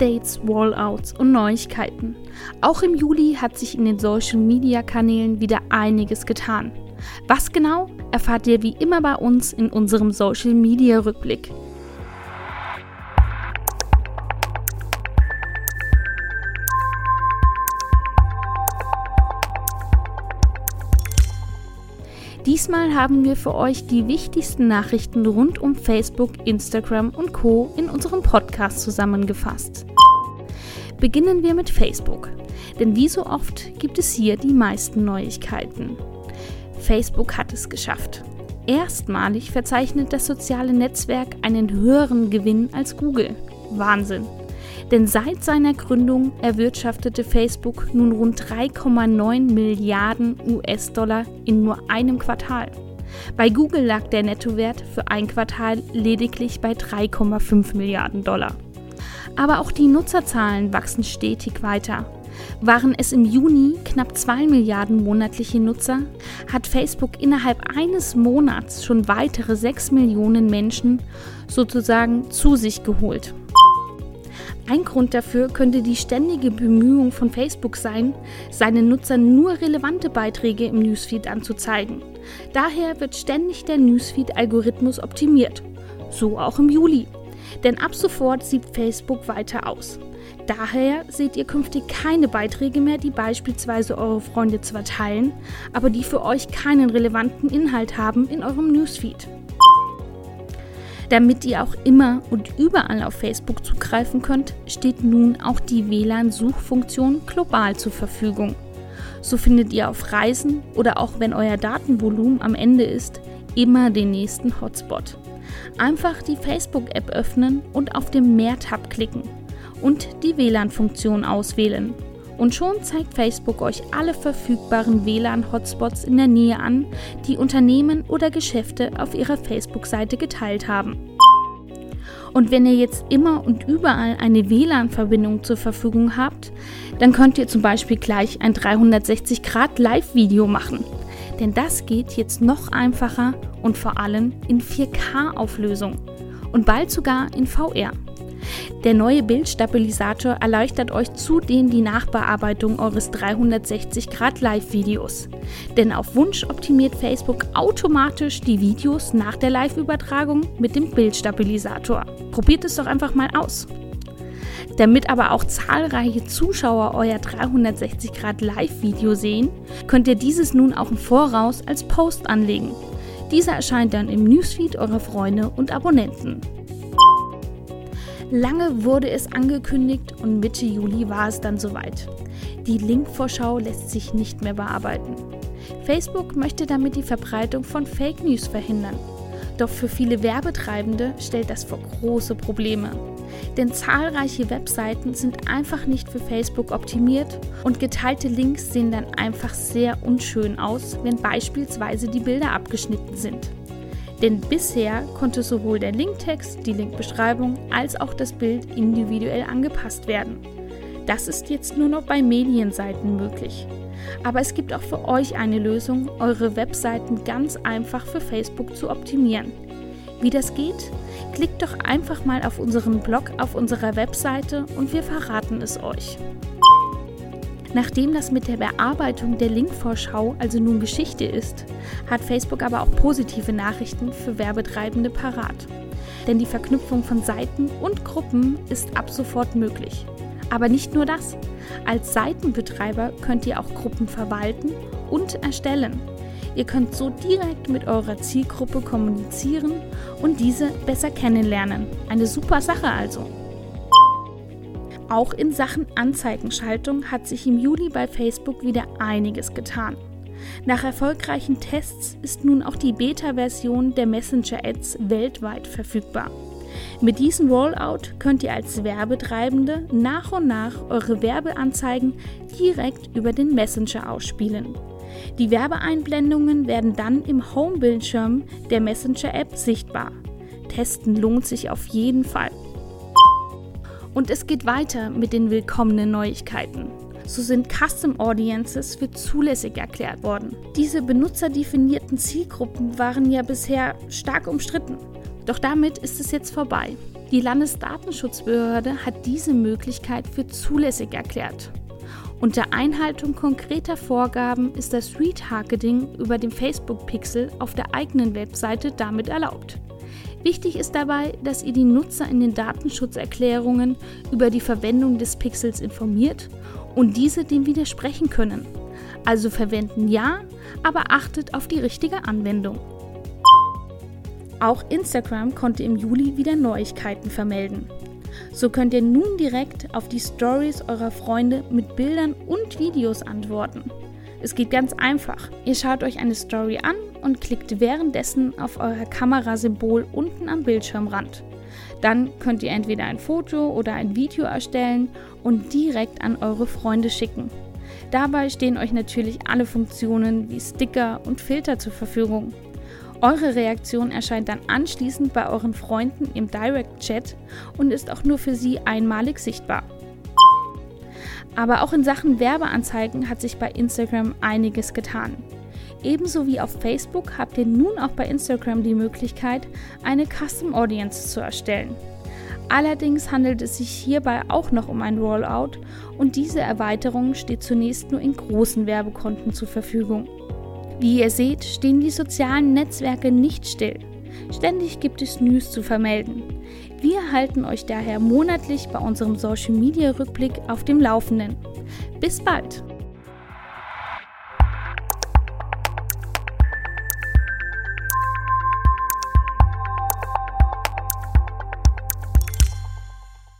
Updates, Rollouts und Neuigkeiten. Auch im Juli hat sich in den Social-Media-Kanälen wieder einiges getan. Was genau, erfahrt ihr wie immer bei uns in unserem Social-Media-Rückblick. Diesmal haben wir für euch die wichtigsten Nachrichten rund um Facebook, Instagram und Co. in unserem Podcast zusammengefasst. Beginnen wir mit Facebook, denn wie so oft gibt es hier die meisten Neuigkeiten. Facebook hat es geschafft. Erstmalig verzeichnet das soziale Netzwerk einen höheren Gewinn als Google. Wahnsinn! Denn seit seiner Gründung erwirtschaftete Facebook nun rund 3,9 Milliarden US-Dollar in nur einem Quartal. Bei Google lag der Nettowert für ein Quartal lediglich bei 3,5 Milliarden Dollar. Aber auch die Nutzerzahlen wachsen stetig weiter. Waren es im Juni knapp 2 Milliarden monatliche Nutzer, hat Facebook innerhalb eines Monats schon weitere 6 Millionen Menschen sozusagen zu sich geholt. Ein Grund dafür könnte die ständige Bemühung von Facebook sein, seinen Nutzern nur relevante Beiträge im Newsfeed anzuzeigen. Daher wird ständig der Newsfeed-Algorithmus optimiert. So auch im Juli. Denn ab sofort sieht Facebook weiter aus. Daher seht ihr künftig keine Beiträge mehr, die beispielsweise eure Freunde zwar teilen, aber die für euch keinen relevanten Inhalt haben in eurem Newsfeed. Damit ihr auch immer und überall auf Facebook zugreifen könnt, steht nun auch die WLAN-Suchfunktion global zur Verfügung. So findet ihr auf Reisen oder auch wenn euer Datenvolumen am Ende ist, immer den nächsten Hotspot. Einfach die Facebook-App öffnen und auf dem Mehr-Tab klicken und die WLAN-Funktion auswählen. Und schon zeigt Facebook euch alle verfügbaren WLAN-Hotspots in der Nähe an, die Unternehmen oder Geschäfte auf ihrer Facebook-Seite geteilt haben. Und wenn ihr jetzt immer und überall eine WLAN-Verbindung zur Verfügung habt, dann könnt ihr zum Beispiel gleich ein 360-Grad-Live-Video machen. Denn das geht jetzt noch einfacher und vor allem in 4K-Auflösung und bald sogar in VR. Der neue Bildstabilisator erleichtert euch zudem die Nachbearbeitung eures 360-Grad-Live-Videos. Denn auf Wunsch optimiert Facebook automatisch die Videos nach der Live-Übertragung mit dem Bildstabilisator. Probiert es doch einfach mal aus. Damit aber auch zahlreiche Zuschauer euer 360-Grad-Live-Video sehen, könnt ihr dieses nun auch im Voraus als Post anlegen. Dieser erscheint dann im Newsfeed eurer Freunde und Abonnenten. Lange wurde es angekündigt und Mitte Juli war es dann soweit. Die Linkvorschau lässt sich nicht mehr bearbeiten. Facebook möchte damit die Verbreitung von Fake News verhindern. Doch für viele Werbetreibende stellt das vor große Probleme. Denn zahlreiche Webseiten sind einfach nicht für Facebook optimiert und geteilte Links sehen dann einfach sehr unschön aus, wenn beispielsweise die Bilder abgeschnitten sind. Denn bisher konnte sowohl der Linktext, die Linkbeschreibung als auch das Bild individuell angepasst werden. Das ist jetzt nur noch bei Medienseiten möglich. Aber es gibt auch für euch eine Lösung, eure Webseiten ganz einfach für Facebook zu optimieren. Wie das geht? Klickt doch einfach mal auf unseren Blog auf unserer Webseite und wir verraten es euch. Nachdem das mit der Bearbeitung der Linkvorschau also nun Geschichte ist, hat Facebook aber auch positive Nachrichten für Werbetreibende parat. Denn die Verknüpfung von Seiten und Gruppen ist ab sofort möglich. Aber nicht nur das. Als Seitenbetreiber könnt ihr auch Gruppen verwalten und erstellen. Ihr könnt so direkt mit eurer Zielgruppe kommunizieren und diese besser kennenlernen. Eine super Sache also. Auch in Sachen Anzeigenschaltung hat sich im Juli bei Facebook wieder einiges getan. Nach erfolgreichen Tests ist nun auch die Beta-Version der Messenger-Ads weltweit verfügbar. Mit diesem Rollout könnt ihr als Werbetreibende nach und nach eure Werbeanzeigen direkt über den Messenger ausspielen. Die Werbeeinblendungen werden dann im Home-Bildschirm der Messenger-App sichtbar. Testen lohnt sich auf jeden Fall. Und es geht weiter mit den willkommenen Neuigkeiten. So sind Custom Audiences für zulässig erklärt worden. Diese benutzerdefinierten Zielgruppen waren ja bisher stark umstritten. Doch damit ist es jetzt vorbei. Die Landesdatenschutzbehörde hat diese Möglichkeit für zulässig erklärt. Unter Einhaltung konkreter Vorgaben ist das Retargeting über den Facebook-Pixel auf der eigenen Webseite damit erlaubt. Wichtig ist dabei, dass ihr die Nutzer in den Datenschutzerklärungen über die Verwendung des Pixels informiert und diese dem widersprechen können. Also verwenden ja, aber achtet auf die richtige Anwendung. Auch Instagram konnte im Juli wieder Neuigkeiten vermelden. So könnt ihr nun direkt auf die Stories eurer Freunde mit Bildern und Videos antworten. Es geht ganz einfach. Ihr schaut euch eine Story an und klickt währenddessen auf euer Kamerasymbol unten am Bildschirmrand. Dann könnt ihr entweder ein Foto oder ein Video erstellen und direkt an eure Freunde schicken. Dabei stehen euch natürlich alle Funktionen wie Sticker und Filter zur Verfügung. Eure Reaktion erscheint dann anschließend bei euren Freunden im Direct Chat und ist auch nur für sie einmalig sichtbar. Aber auch in Sachen Werbeanzeigen hat sich bei Instagram einiges getan. Ebenso wie auf Facebook habt ihr nun auch bei Instagram die Möglichkeit, eine Custom Audience zu erstellen. Allerdings handelt es sich hierbei auch noch um ein Rollout und diese Erweiterung steht zunächst nur in großen Werbekonten zur Verfügung. Wie ihr seht, stehen die sozialen Netzwerke nicht still. Ständig gibt es News zu vermelden. Wir halten euch daher monatlich bei unserem Social Media Rückblick auf dem Laufenden. Bis bald!